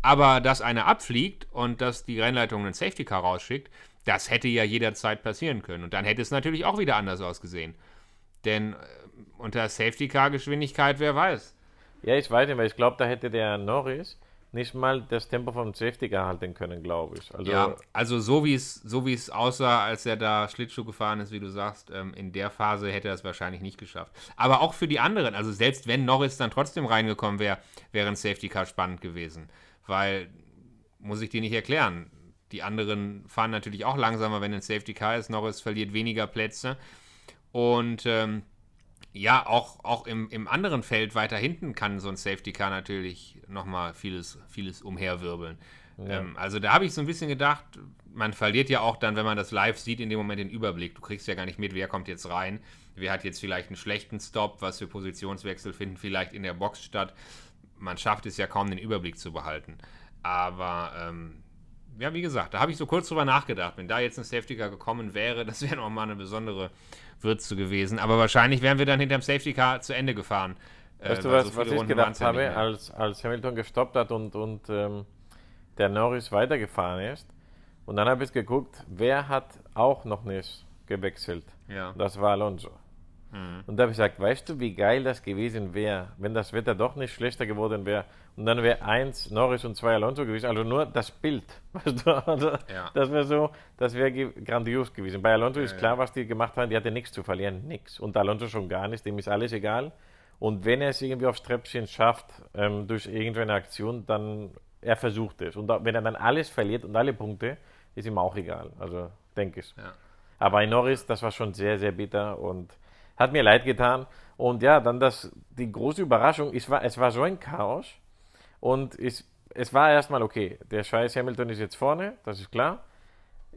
Aber dass einer abfliegt und dass die Rennleitung einen Safety Car rausschickt, das hätte ja jederzeit passieren können. Und dann hätte es natürlich auch wieder anders ausgesehen. Denn äh, unter Safety Car Geschwindigkeit, wer weiß. Ja, ich weiß nicht, weil ich glaube, da hätte der Norris nicht mal das Tempo vom Safety Car halten können, glaube ich. Also, Ja, also so wie es so wie es aussah, als er da Schlittschuh gefahren ist, wie du sagst, ähm, in der Phase hätte er es wahrscheinlich nicht geschafft. Aber auch für die anderen, also selbst wenn Norris dann trotzdem reingekommen wäre, wäre ein Safety Car spannend gewesen, weil muss ich dir nicht erklären. Die anderen fahren natürlich auch langsamer, wenn ein Safety Car ist. Norris verliert weniger Plätze und ähm, ja, auch, auch im, im anderen Feld weiter hinten kann so ein Safety Car natürlich nochmal vieles, vieles umherwirbeln. Ähm, also da habe ich so ein bisschen gedacht, man verliert ja auch dann, wenn man das live sieht, in dem Moment den Überblick. Du kriegst ja gar nicht mit, wer kommt jetzt rein, wer hat jetzt vielleicht einen schlechten Stop, was für Positionswechsel finden vielleicht in der Box statt. Man schafft es ja kaum, den Überblick zu behalten. Aber ähm, ja, wie gesagt, da habe ich so kurz drüber nachgedacht. Wenn da jetzt ein Safety Car gekommen wäre, das wäre nochmal eine besondere Würze gewesen. Aber wahrscheinlich wären wir dann hinterm Safety Car zu Ende gefahren. Äh, weißt du, weil was, so was ich gedacht ja habe, als, als Hamilton gestoppt hat und, und ähm, der Norris weitergefahren ist? Und dann habe ich geguckt, wer hat auch noch nicht gewechselt? Ja. Das war Alonso. Und da habe ich gesagt, weißt du, wie geil das gewesen wäre, wenn das Wetter doch nicht schlechter geworden wäre und dann wäre eins Norris und zwei Alonso gewesen, also nur das Bild. Weißt du? also, Ja. Das wäre so, das wäre grandios gewesen. Bei Alonso ist ja. klar, was die gemacht haben, die hatte nichts zu verlieren, nichts. Und Alonso schon gar nicht, dem ist alles egal. Und wenn er es irgendwie aufs Treppchen schafft, ähm, durch irgendeine Aktion, dann er versucht es. Und da, wenn er dann alles verliert und alle Punkte, ist ihm auch egal. Also denke ich. Ja. Aber bei Norris, das war schon sehr, sehr bitter und hat mir leid getan. Und ja, dann das, die große Überraschung, es war, es war so ein Chaos. Und es, es war erstmal okay. Der scheiß Hamilton ist jetzt vorne, das ist klar.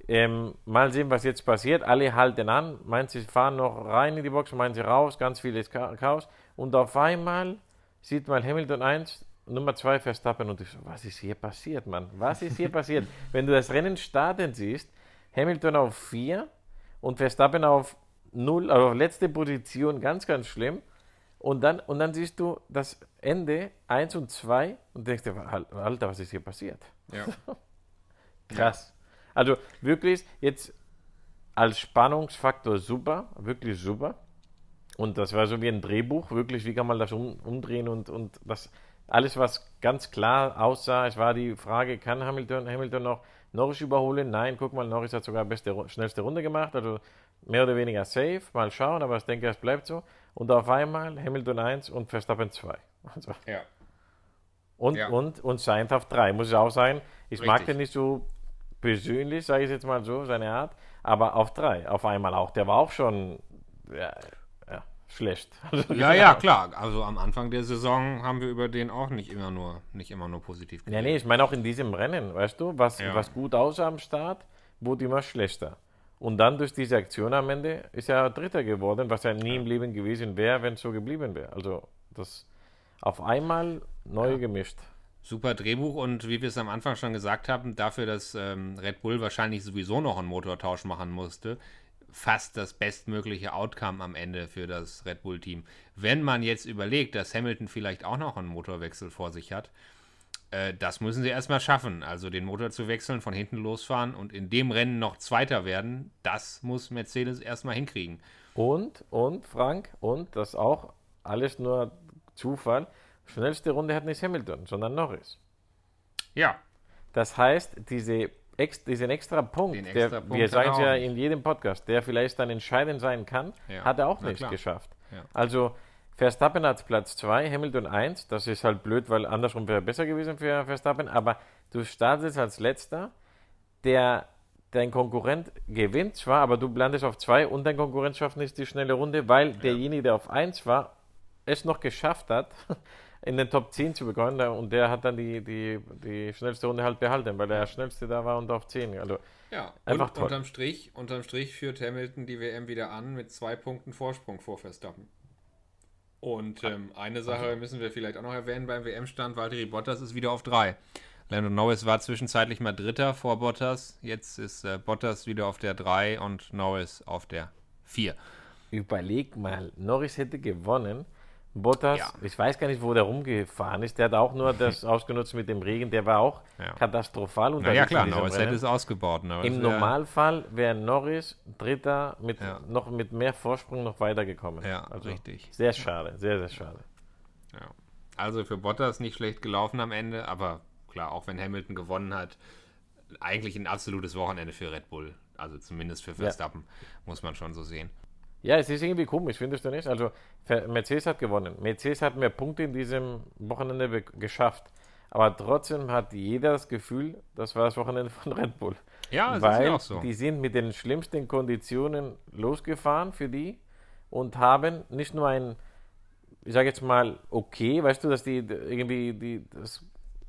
Ähm, mal sehen, was jetzt passiert. Alle halten an. Meinen sie fahren noch rein in die Box, meinen sie raus, ganz vieles Cha- Chaos. Und auf einmal sieht man Hamilton 1, Nummer 2 Verstappen und ich so, was ist hier passiert, Mann? Was ist hier passiert? Wenn du das Rennen starten siehst, Hamilton auf 4 und Verstappen auf 0, also auf letzte Position, ganz, ganz schlimm. Und dann, und dann siehst du das Ende 1 und 2 und denkst dir, Alter, was ist hier passiert? Ja. Krass. Also wirklich jetzt als Spannungsfaktor super, wirklich super. Und das war so wie ein Drehbuch, wirklich, wie kann man das um, umdrehen und, und das alles, was ganz klar aussah, es war die Frage, kann Hamilton, Hamilton noch Norris überholen? Nein, guck mal, Norris hat sogar beste, schnellste Runde gemacht, also mehr oder weniger safe, mal schauen, aber ich denke, es bleibt so. Und auf einmal Hamilton 1 und Verstappen 2. Also, ja. und, Ja. und, und Sainz auf 3, muss ich auch sagen. Ich mag Richtig. den nicht so persönlich, sage ich jetzt mal so, seine Art, aber auf 3, auf einmal auch. Der war auch schon ja, ja, schlecht. Also, Ja, ja, klar. Also am Anfang der Saison haben wir über den auch nicht immer nur, nicht immer nur positiv Ja, nee, ich meine auch in diesem Rennen, weißt du, was, was gut aussah am Start, wurde immer schlechter. Und dann durch diese Aktion am Ende ist er Dritter geworden, was ja nie im Leben gewesen wäre, wenn es so geblieben wäre. Also das auf einmal neu gemischt. Super Drehbuch und wie wir es am Anfang schon gesagt haben, dafür, dass ähm, Red Bull wahrscheinlich sowieso noch einen Motortausch machen musste, fast das bestmögliche Outcome am Ende für das Red Bull-Team. Wenn man jetzt überlegt, dass Hamilton vielleicht auch noch einen Motorwechsel vor sich hat, Äh, das müssen sie erstmal schaffen. Also den Motor zu wechseln, von hinten losfahren und in dem Rennen noch Zweiter werden, das muss Mercedes erstmal hinkriegen. Und, und, Frank, und das auch alles nur Zufall. Schnellste Runde hat nicht Hamilton, sondern Norris. Ja, Das heißt, diese, ex, diesen extra Punkt, Den extra der, Punkt wir sagen es ja in jedem Podcast, der vielleicht dann entscheidend sein kann, Ja, hat er auch na nicht klar. geschafft. Ja. Also Verstappen hat Platz 2, Hamilton 1. Das ist halt blöd, weil andersrum wäre besser gewesen für Verstappen. Aber du startest als letzter, der dein Konkurrent gewinnt zwar, aber du landest auf 2 und dein Konkurrent schafft nicht die schnelle Runde, weil derjenige, der auf 1 war, es noch geschafft hat, in den Top 10 zu bekommen. Und der hat dann die, die, die schnellste Runde halt behalten, weil der schnellste da war und auf 10. Also Ja, Einfach und toll. unterm Strich, unterm Strich führt Hamilton die WM wieder an mit zwei Punkten Vorsprung vor Verstappen. Und ähm, eine Sache müssen wir vielleicht auch noch erwähnen beim WM-Stand. Valtteri Bottas ist wieder auf drei. Lando Norris war zwischenzeitlich mal Dritter vor Bottas. Jetzt ist äh, Bottas wieder auf der 3 und Norris auf der 4. Überleg mal, Norris hätte gewonnen. Bottas, Ja. ich weiß gar nicht, wo der rumgefahren ist. Der hat auch nur das ausgenutzt mit dem Regen. Der war auch Ja. katastrophal Na unterwegs. ja, klar, Norris hätte es ausgebaut. Norris Im Normalfall wäre Norris Dritter mit Ja. noch mit mehr Vorsprung noch weitergekommen. Ja, also richtig. Sehr schade, sehr, sehr schade. Also für Bottas nicht schlecht gelaufen am Ende, aber klar, auch wenn Hamilton gewonnen hat, eigentlich ein absolutes Wochenende für Red Bull. Also zumindest für Verstappen, muss man schon so sehen. Ja, es ist irgendwie komisch, findest du nicht? Also Mercedes hat gewonnen. Mercedes hat mehr Punkte in diesem Wochenende geschafft. Aber trotzdem hat jeder das Gefühl, das war das Wochenende von Red Bull. Ja, das weil ist ja auch so. die sind mit den schlimmsten Konditionen losgefahren für die und haben nicht nur ein, ich sage jetzt mal, okay, weißt du, dass die irgendwie die, das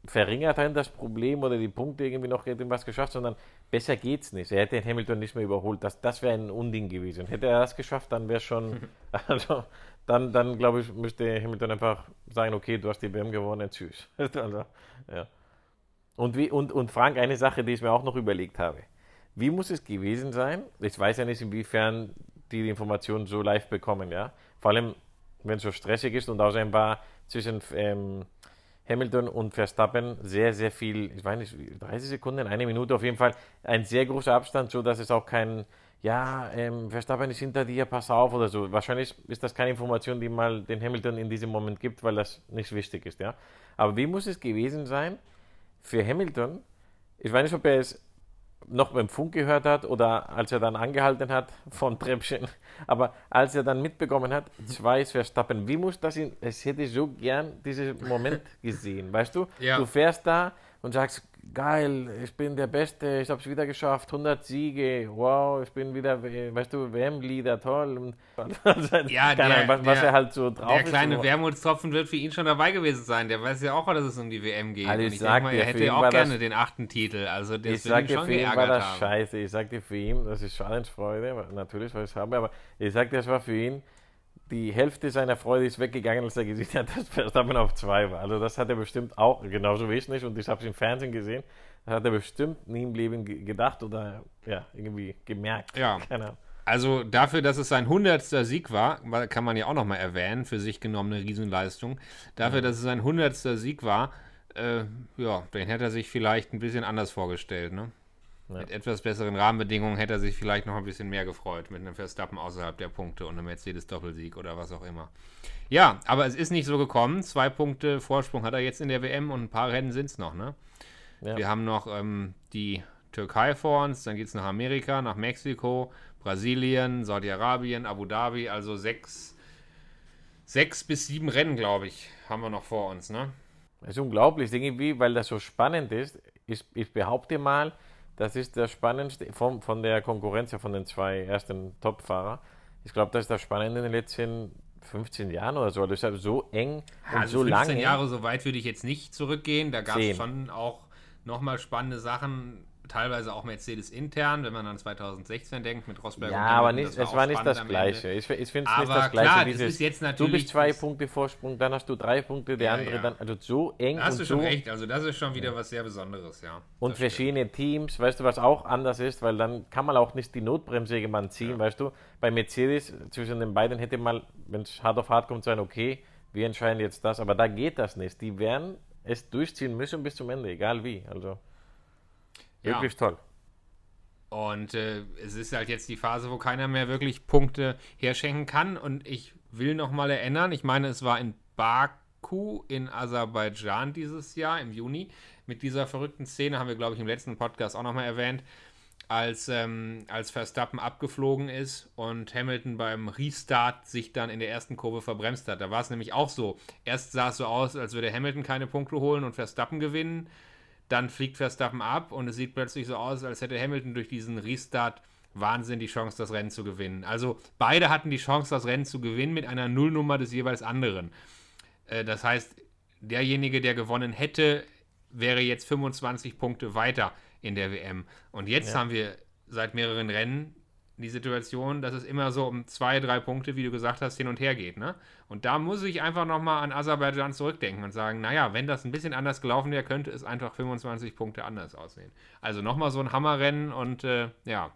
verringert haben, das Problem oder die Punkte irgendwie noch irgendwas geschafft, sondern besser geht's nicht. Er hätte den Hamilton nicht mehr überholt. Das, das wäre ein Unding gewesen. Hätte er das geschafft, dann wäre schon, also dann, dann glaube ich, müsste Hamilton einfach sagen, okay, du hast die WM gewonnen, tschüss. also, ja. Und, wie, und, und Frank, eine Sache, die ich mir auch noch überlegt habe. Wie muss es gewesen sein? Ich weiß ja nicht, inwiefern die die Informationen so live bekommen, ja. Vor allem, wenn es so stressig ist und außerdem war zwischen ähm, Hamilton und Verstappen sehr, sehr viel, ich weiß nicht, 30 Sekunden, eine Minute auf jeden Fall, ein sehr großer Abstand, so dass es auch kein, ja, ähm, Verstappen ist hinter dir, pass auf oder so. Wahrscheinlich ist das keine Information, die mal den Hamilton in diesem Moment gibt, weil das nicht wichtig ist, ja. Aber wie muss es gewesen sein für Hamilton? Ich weiß nicht, ob er es noch beim Funk gehört hat oder als er dann angehalten hat vom Treppchen. Aber als er dann mitbekommen hat, zwei ist Verstappen, wie muss das in, es hätte ich so gern diesen Moment gesehen, weißt du? Ja. Du fährst da und sagst, geil, ich bin der Beste, ich habe es wieder geschafft, 100 Siege, wow, ich bin wieder, äh, weißt du, WM-Leader, toll. Und, Ja, keine der- Ahnung, was, was der- er halt so drauf Der ist. kleine so. Wermutstropfen wird für ihn schon dabei gewesen sein. Der weiß ja auch, dass es um die WM geht. Also ich ich sag mal, er hätte auch gerne das- den achten Titel. Also das Ich sag dir, schon für ihn war das haben. scheiße. Ich sag dir, für ihn, das ist Schadensfreude, weil- natürlich, weil ich es habe, aber ich sag dir, das war für ihn, die Hälfte seiner Freude ist weggegangen, als er gesehen hat, dass Verstappen auf zwei war. Also das hat er bestimmt auch, genauso wie ich nicht, und ich habe es im Fernsehen gesehen, das hat er bestimmt nie im Leben ge- gedacht oder ja, irgendwie gemerkt. Ja. Also dafür, dass es sein 100. Sieg war, kann man ja auch nochmal erwähnen, für sich genommene Riesenleistung. Dafür, dass es sein 100. Sieg war, äh, ja, den hätte er sich vielleicht ein bisschen anders vorgestellt. Ne? Mit etwas besseren Rahmenbedingungen hätte er sich vielleicht noch ein bisschen mehr gefreut, mit einem Verstappen außerhalb der Punkte und einem Mercedes-Doppelsieg oder was auch immer. Ja, aber es ist nicht so gekommen. Zwei Punkte Vorsprung hat er jetzt in der WM und ein paar Rennen sind es noch. Ne? Ja. Wir haben noch ähm, die Türkei vor uns, dann geht es nach Amerika, nach Mexiko, Brasilien, Saudi-Arabien, Abu Dhabi, also sechs, sechs bis sieben Rennen, glaube ich, haben wir noch vor uns. Ne? Es ist unglaublich, irgendwie, weil das so spannend ist. Ich, ich behaupte mal, das ist das Spannendste von, von der Konkurrenz, ja, von den zwei ersten Top-Fahrer. Ich glaube, das ist das Spannende in den letzten 15 Jahren oder so. Halt so eng und Also so 15 lange. Jahre, so weit würde ich jetzt nicht zurückgehen. Da gab es schon auch nochmal spannende Sachen, teilweise auch Mercedes intern, wenn man an 2016 denkt mit Rosberg Ja, und aber nicht, das es war nicht das Gleiche. Ich, ich finde es nicht das Gleiche. klar, das dieses, ist jetzt du natürlich bist zwei das- Punkte Vorsprung, dann hast du drei Punkte, der Ja, andere ja. dann. Also so eng Da hast du so. schon recht, also das ist schon wieder was sehr Besonderes, ja. Und Das stimmt. verschiedene Teams, weißt du, was auch anders ist, weil dann kann man auch nicht die Notbremse irgendwann ziehen, weißt du. Bei Mercedes zwischen den beiden hätte mal, wenn es hart auf hart kommt, sein, okay, wir entscheiden jetzt das, aber da geht das nicht. Die werden es durchziehen müssen bis zum Ende, egal wie. Also Ja. wirklich toll. Und äh, es ist halt jetzt die Phase, wo keiner mehr wirklich Punkte herschenken kann. Und ich will nochmal erinnern, ich meine, es war in Baku in Aserbaidschan dieses Jahr im Juni. Mit dieser verrückten Szene haben wir, glaube ich, im letzten Podcast auch nochmal erwähnt, als, ähm, als Verstappen abgeflogen ist und Hamilton beim Restart sich dann in der ersten Kurve verbremst hat. Da war es nämlich auch so. Erst sah es so aus, als würde Hamilton keine Punkte holen und Verstappen gewinnen. Dann fliegt Verstappen ab und es sieht plötzlich so aus, als hätte Hamilton durch diesen Restart Wahnsinn die Chance, das Rennen zu gewinnen. Also beide hatten die Chance, das Rennen zu gewinnen mit einer Nullnummer des jeweils anderen. Äh, das heißt, derjenige, der gewonnen hätte, wäre jetzt 25 Punkte weiter in der WM. Und jetzt Ja. haben wir seit mehreren Rennen die Situation, dass es immer so um zwei, drei Punkte, wie du gesagt hast, hin und her geht. Ne? Und da muss ich einfach nochmal an Aserbaidschan zurückdenken und sagen, naja, wenn das ein bisschen anders gelaufen wäre, könnte es einfach 25 Punkte anders aussehen. Also nochmal so ein Hammerrennen und äh, ja,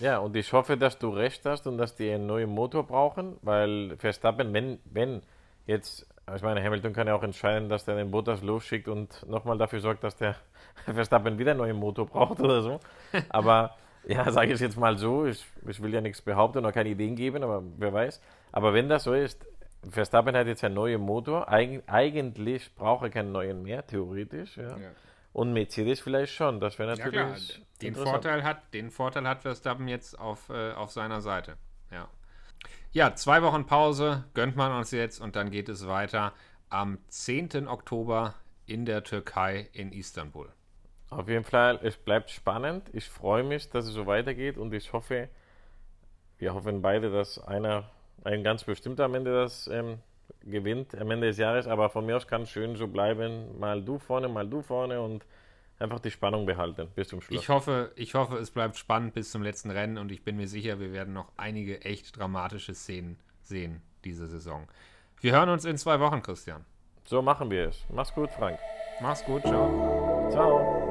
Ja, und ich hoffe, dass du recht hast und dass die einen neuen Motor brauchen, weil Verstappen, wenn, wenn jetzt, ich meine, Hamilton kann ja auch entscheiden, dass der den Bottas losschickt und nochmal dafür sorgt, dass der Verstappen wieder einen neuen Motor braucht oder so. Aber ja, sage ich jetzt mal so, ich, ich will ja nichts behaupten oder keine Ideen geben, aber wer weiß. Aber wenn das so ist, Verstappen hat jetzt einen neuen Motor, Eig eigentlich braucht er keinen neuen mehr, theoretisch. Ja. Ja. Und Mercedes vielleicht schon, das wäre ja natürlich klar, den. Vorteil, hat, den Vorteil hat Verstappen jetzt auf, äh, auf seiner Seite. Ja. ja, zwei Wochen Pause gönnt man uns jetzt und dann geht es weiter am 10. Oktober in der Türkei in Istanbul. Auf jeden Fall, es bleibt spannend. Ich freue mich, dass es so weitergeht und ich hoffe, wir hoffen beide, dass einer, ein ganz bestimmter am Ende das ähm, gewinnt, am Ende des Jahres. Aber von mir aus kann es schön so bleiben, mal du vorne, mal du vorne und einfach die Spannung behalten bis zum Schluss. Ich hoffe, ich hoffe, es bleibt spannend bis zum letzten Rennen und ich bin mir sicher, wir werden noch einige echt dramatische Szenen sehen diese Saison. Wir hören uns in zwei Wochen, Christian. So machen wir es. Mach's gut, Frank. Mach's gut, ciao. Ciao.